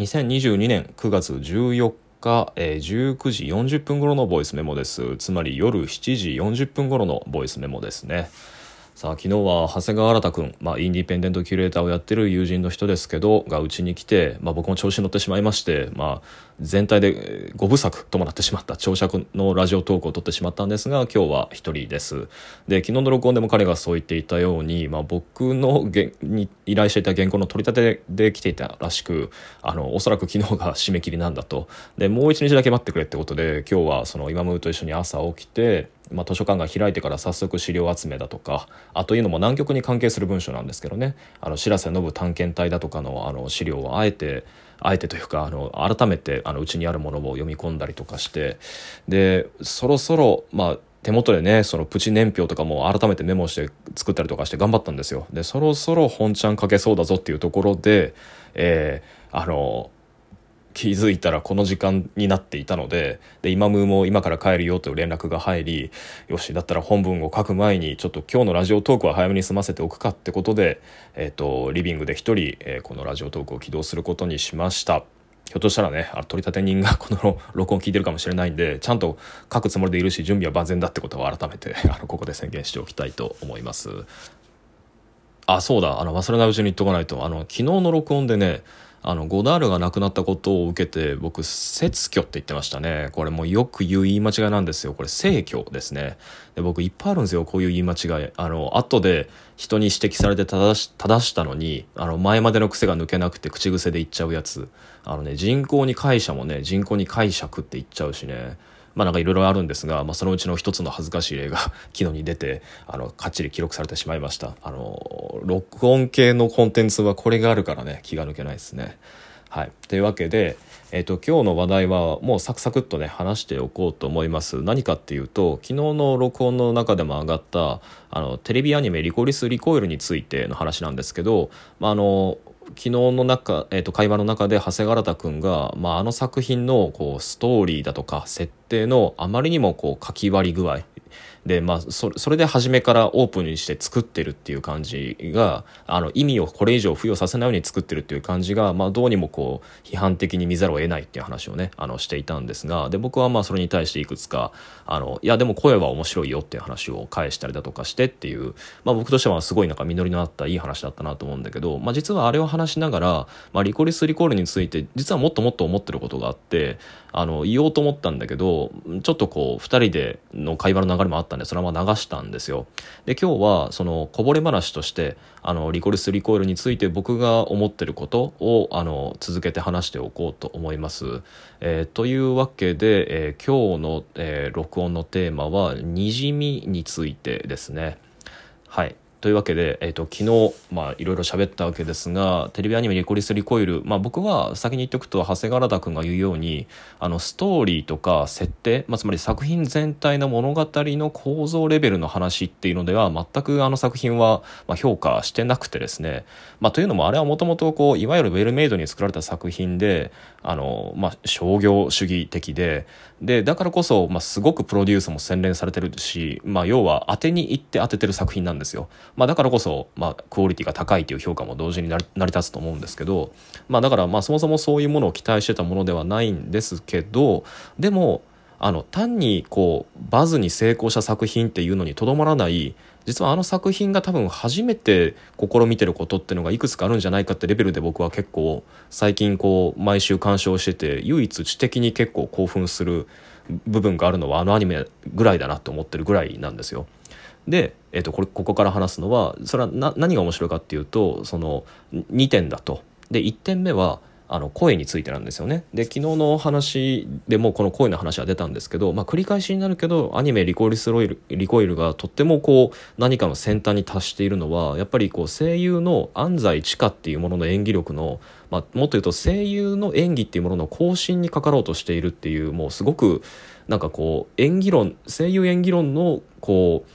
2022年9月14日、えー、19時40分頃のボイスメモです。つまり夜7時40分頃のボイスメモですね。さあ昨日は長谷川新君、まあ、インディペンデントキュレーターをやってる友人の人ですけどがうちに来て、まあ、僕も調子に乗ってしまいまして、まあ、全体で5部作ともなってしまった長尺のラジオトークを撮ってしまったんですが今日は一人です。で昨日の録音でも彼がそう言っていたように、まあ、僕のげに依頼していた原稿の取り立てで来ていたらしくあのおそらく昨日が締め切りなんだと。でもう一日だけ待ってくれってことで今日はその今ムーと一緒に朝起きてまあ、図書館が開いてから早速資料集めだとかあというのも南極に関係する文書なんですけどね。あの白瀬信探検隊だとかのあの資料をあえてあえてというかあの改めてあのうちにあるものを読み込んだりとかして。でそろそろまあ手元でねそのプチ年表とかも改めてメモして作ったりとかして頑張ったんですよ。でそろそろ本ちゃん書けそうだぞっていうところで、えー、あの気づいたらこの時間になっていたのでで今ムーも今から帰るよという連絡が入りよしだったら本文を書く前にちょっと今日のラジオトークは早めに済ませておくかってことで、えーと、リビングで一人、えー、このラジオトークを起動することにしました。ひょっとしたらね、あ取り立て人がこの録音聞いてるかもしれないんで、ちゃんと書くつもりでいるし、準備は万全だってことを改めて、あの、ここで宣言しておきたいと思います。あ、そうだ、あの、忘れないうちに言っとかないと、あの、昨日の録音でね、あのゴダールが亡くなったことを受けて僕説教って言ってましたね。これもうよく言う言い間違いなんですよ。これ正教ですね。で僕いっぱいあるんですよ。こういう言い間違い。あの後で人に指摘されて正し正したのにあの前までの癖が抜けなくて口癖で言っちゃうやつ。あのね人口に解釈もね人口に解釈って言っちゃうしね。まあなんかいろいろあるんですが、まあ、そのうちの一つの恥ずかしい例が 昨日に出てあのかっちり記録されてしまいましたあの録音系のコンテンツはこれがあるからね気が抜けないですねはい。というわけで、えっ、ー、と、今日の話題はもうサクサクっとね、話しておこうと思います。何かっていうと、昨日の録音の中でも上がった、あの、テレビアニメリコリス・リコイルについての話なんですけど、まあ、あの、昨日の中、えー、と会話の中で長谷川田君が、まあ、あの作品のこうストーリーだとか設定のあまりにもこう書き割り具合でまあそれで初めからオープンにして作ってるっていう感じがあの意味をこれ以上付与させないように作ってるっていう感じが、まあ、どうにもこう批判的に見ざるを得ないっていう話をねあのしていたんですがで僕はまあそれに対していくつかあのいやでも声は面白いよっていう話を返したりだとかしてっていう、まあ、僕としてはすごいなんか実りのあったいい話だったなと思うんだけど、まあ、実はあれを話しながら、まあ、リコリス・リコールについて実はもっともっと思ってることがあってあの言おうと思ったんだけどちょっとこう2人での会話の流れもあったんでそのまま流したんですよ。で今日はそのこぼれ話としてあのリコルス・リコイルについて僕が思ってることをあの続けて話しておこうと思います、えー、というわけで、えー、今日の、えー、録音のテーマは「にじみ」についてですね。はい。というわけで、えーと、昨日、まあ、いろいろ喋ったわけですがテレビアニメ「リコリス・リコイル」まあ、僕は先に言っておくと長谷川田君が言うようにあのストーリーとか設定、まあ、つまり作品全体の物語の構造レベルの話っていうのでは全くあの作品は、評価してなくてですね、まあ、というのもあれはもともといわゆるウェルメイドに作られた作品であの、まあ、商業主義的ででだからこそ、まあ、すごくプロデュースも洗練されてるし、まあ、要は当てに行って当ててる作品なんですよ。まあ、だからこそ、まあ、クオリティが高いという評価も同時に成り立つと思うんですけど、まあ、だからまあそもそもそういうものを期待してたものではないんですけどでもあの単にこうバズに成功した作品っていうのにとどまらない実はあの作品が多分初めて試みてることっていうのがいくつかあるんじゃないかってレベルで僕は結構最近こう毎週鑑賞してて唯一知的に結構興奮する部分があるのはあのアニメぐらいだなと思ってるぐらいなんですよ。で、えー、とこれここから話すのはそれは何が面白いかっていうとその2点だと。で1点目はあの声についてなんですよねで昨日の話でもこの声の話は出たんですけど、まあ、繰り返しになるけどアニメリコリスロイルリコイルがとってもこう何かの先端に達しているのはやっぱりこう声優の安西千佳っていうものの演技力の、まあ、もっと言うと声優の演技っていうものの更新にかかろうとしているっていうもうすごくなんかこう演技論声優演技論のこう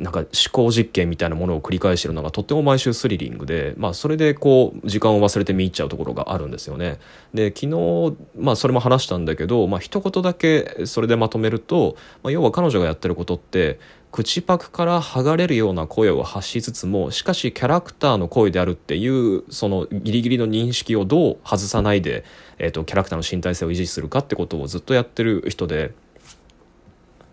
なんか思考実験みたいなものを繰り返してるのがとっても毎週スリリングで、まあ、それでこう時間を忘れて見入っちゃうところがあるんですよね。で昨日、まあ、それも話したんだけど、まあ一言だけそれでまとめると、まあ、要は彼女がやってることって口パクから剥がれるような声を発しつつもしかしキャラクターの声であるっていうそのギリギリの認識をどう外さないで、えーと、キャラクターの身体性を維持するかってことをずっとやってる人で、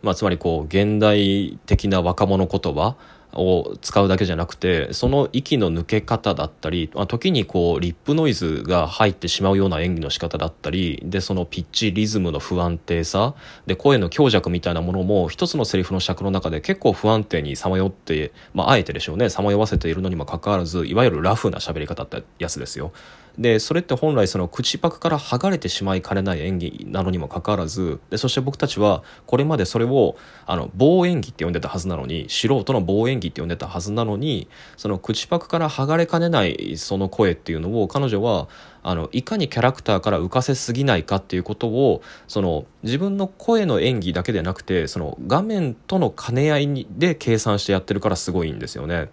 まあ、つまりこう現代的な若者言葉を使うだけじゃなくてその息の抜け方だったり、まあ、時にこうリップノイズが入ってしまうような演技の仕方だったりでそのピッチリズムの不安定さで声の強弱みたいなものも一つのセリフの尺の中で結構不安定にさまよって、まあ、あえてでしょうねさまよわせているのにもかかわらずいわゆるラフな喋り方ってやつですよ。でそれって本来その口パクから剥がれてしまいかねない演技なのにもかかわらずでそして僕たちはこれまでそれをあの棒演技って呼んでたはずなのに素人の棒演技って呼んでたはずなのにその口パクから剥がれかねないその声っていうのを彼女はあのいかにキャラクターから浮かせすぎないかっていうことをその自分の声の演技だけでなくてその画面との兼ね合いで計算してやってるからすごいんですよね。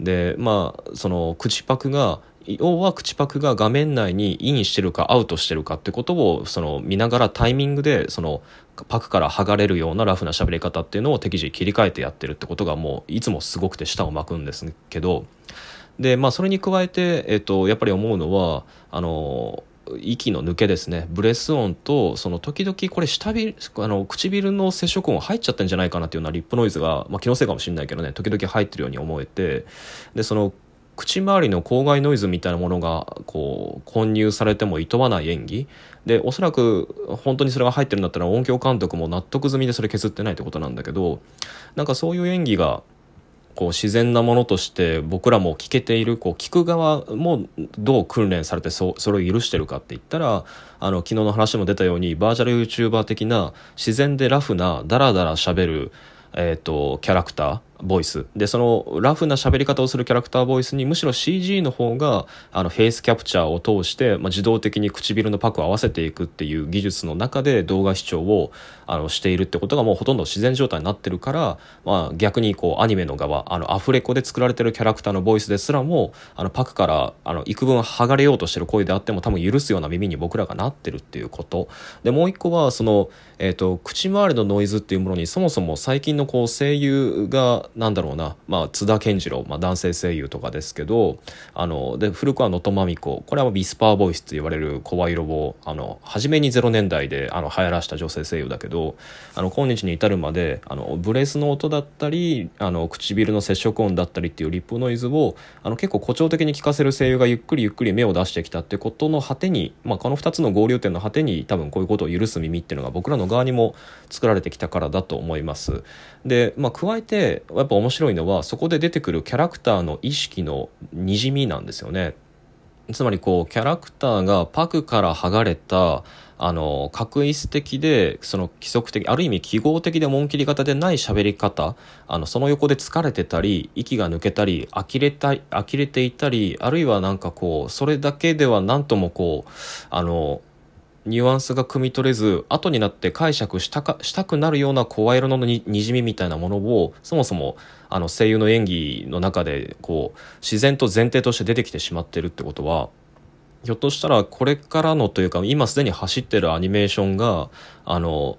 でまあその口パクが要は口パクが画面内にインしてるかアウトしてるかってことをその見ながらタイミングでそのパクから剥がれるようなラフな喋り方っていうのを適時切り替えてやってるってことがもういつもすごくて舌を巻くんですけどでまあそれに加えて、えっと、やっぱり思うのはあの息の抜けですね。ブレス音とその時々これ下びあの唇の接触音入っちゃったんじゃないかなっていうようなリップノイズが、まあ、気のせいかもしれないけどね時々入ってるように思えてでその口周りの口外ノイズみたいなものがこう混入されてもいとわない演技。でおそらく本当にそれが入ってるんだったら音響監督も納得済みでそれ削ってないってことなんだけどなんかそういう演技がこう自然なものとして僕らも聞けているこう聞く側もどう訓練されてそそれを許してるかって言ったらあの昨日の話も出たようにバーチャル YouTuber 的な自然でラフなダラダラしゃべる、えーとキャラクターボイス。でそのラフな喋り方をするキャラクターボイスにむしろ CG の方があのフェイスキャプチャーを通して、まあ、自動的に唇のパクを合わせていくっていう技術の中で動画視聴をあのしているってことがもうほとんど自然状態になってるから、まあ、逆にこうアニメの側あのアフレコで作られてるキャラクターのボイスですらもあのパクからあの幾分剥がれようとしてる声であっても多分許すような耳に僕らがなってるっていうこと。でもう一個はその、えーと、口周りのノイズっていうものにそもそも最近のこう声優がなんだろうな、まあ、津田健次郎、まあ、男性声優とかですけどあので古くは能登まみ子。これはビスパーボイスと言われる声色をあの初めに0年代であの流行らした女性声優だけどあの今日に至るまであのブレスの音だったりあの唇の接触音だったりっていうリップノイズをあの結構誇張的に聞かせる声優がゆっくりゆっくり目を出してきたってことの果てに、まあ、この2つの合流点の果てに多分こういうことを許す耳っていうのが僕らの側にも作られてきたからだと思います。で、まあ、加えてやっぱ面白いのはそこで出てくるキャラクターの意識のにじみなんですよね。つまりこうキャラクターがパクから剥がれたあの確一的でその規則的ある意味記号的で紋切り方でない喋り方あのその横で疲れてたり息が抜けたり呆れた呆れていたりあるいはなんかこうそれだけでは何ともこうあのニュアンスが汲み取れず後になって解釈したかしたくなるような声色のににじみみたいなものをそもそもあの声優の演技の中でこう自然と前提として出てきてしまってるってことはひょっとしたらこれからのというか今すでに走ってるアニメーションがあの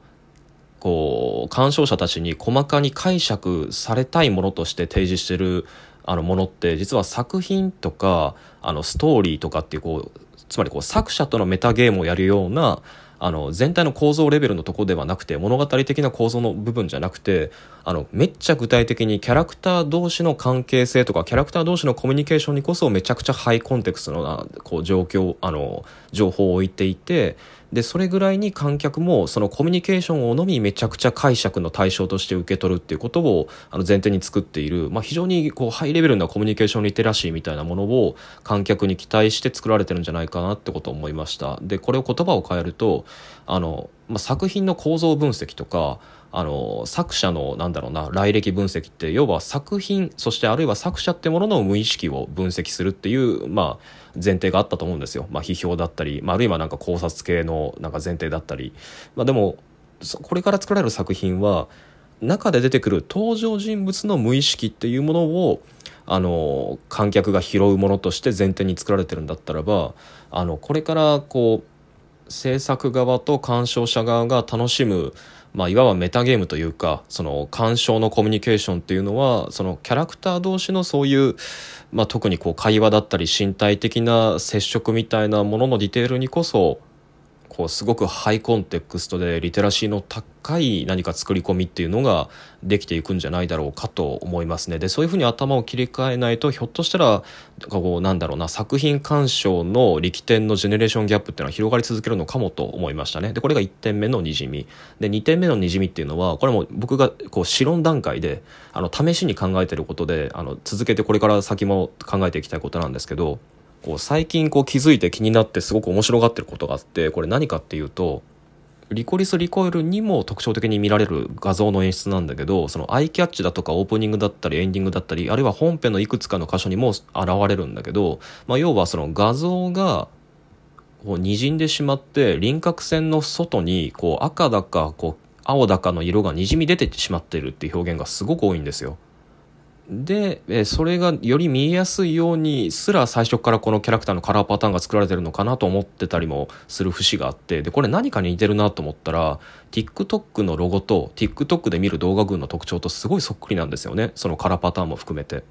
こう鑑賞者たちに細かに解釈されたいものとして提示してるあのものって実は作品とかあのストーリーとかっていうこうつまりこう作者とのメタゲームをやるようなあの全体の構造レベルのとこではなくて物語的な構造の部分じゃなくてあのめっちゃ具体的にキャラクター同士の関係性とかキャラクター同士のコミュニケーションにこそめちゃくちゃハイコンテクストなこう状況あの情報を置いていてでそれぐらいに観客もそのコミュニケーションをのみめちゃくちゃ解釈の対象として受け取るっていうことをあの前提に作っている、まあ、非常にこうハイレベルなコミュニケーションリテラシーみたいなものを観客に期待して作られてるんじゃないかなってことを思いました。でこれを言葉を変えるとあの、まあ、作品の構造分析とかあの作者のなんだろうな来歴分析って要は作品そしてあるいは作者ってものの無意識を分析するっていう、まあ、前提があったと思うんですよ、まあ、批評だったり、まあ、あるいはなんか考察系のなんか前提だったり、まあ、でもこれから作られる作品は中で出てくる登場人物の無意識っていうものをあの観客が拾うものとして前提に作られてるんだったらばあのこれからこう制作側と鑑賞者側が楽しむまあ、いわばメタゲームというかその鑑賞のコミュニケーションっていうのはそのキャラクター同士のそういう、まあ、特にこう会話だったり身体的な接触みたいなもののディテールにこそこうすごくハイコンテクストでリテラシーの高い何か作り込みっていうのができていくんじゃないだろうかと思いますね。でそういうふうに頭を切り替えないとひょっとしたらこうなんだろうな作品鑑賞の力点のジェネレーションギャップっていうのは広がり続けるのかもと思いましたね。でこれが1点目のにじみ。で2点目のにじみっていうのはこれも僕がこう試論段階であの試しに考えてることであの続けてこれから先も考えていきたいことなんですけどこう最近こう気づいて気になってすごく面白がってることがあってこれ何かっていうとリコリス・リコイルにも特徴的に見られる画像の演出なんだけどそのアイキャッチだとかオープニングだったりエンディングだったりあるいは本編のいくつかの箇所にも現れるんだけど、まあ、要はその画像がこう滲んでしまって輪郭線の外にこう赤だかこう青だかの色がにじみ出てしまっているっていう表現がすごく多いんですよ。で、えそれがより見えやすいようにすら最初からこのキャラクターのカラーパターンが作られてるのかなと思ってたりもする節があってでこれ何かに似てるなと思ったら TikTok のロゴと TikTok で見る動画群の特徴とすごいそっくりなんですよねそのカラーパターンも含めて。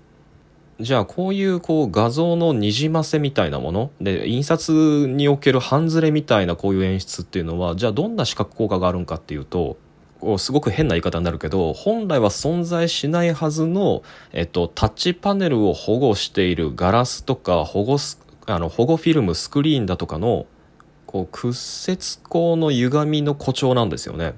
じゃあこういうこう画像のにじませみたいなもので印刷における半ズレみたいなこういう演出っていうのはじゃあどんな視覚効果があるんかっていうとすごく変な言い方になるけど本来は存在しないはずの、えっと、タッチパネルを保護しているガラスとか保護あの保護フィルムスクリーンだとかのこう屈折口の歪みの誇張なんですよね。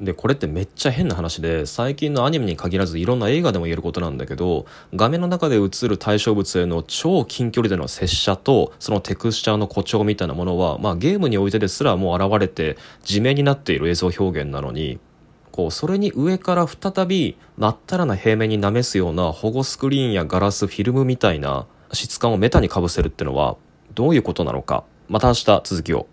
でこれってめっちゃ変な話で最近のアニメに限らずいろんな映画でも言えることなんだけど画面の中で映る対象物への超近距離での接写とそのテクスチャーの誇張みたいなものは、まあ、ゲームにおいてですらもう現れて地面になっている映像表現なのにこうそれに上から再びまったらな平面になめすような保護スクリーンやガラスフィルムみたいな質感をメタにかぶせるってのはどういうことなのかまた明日続きを。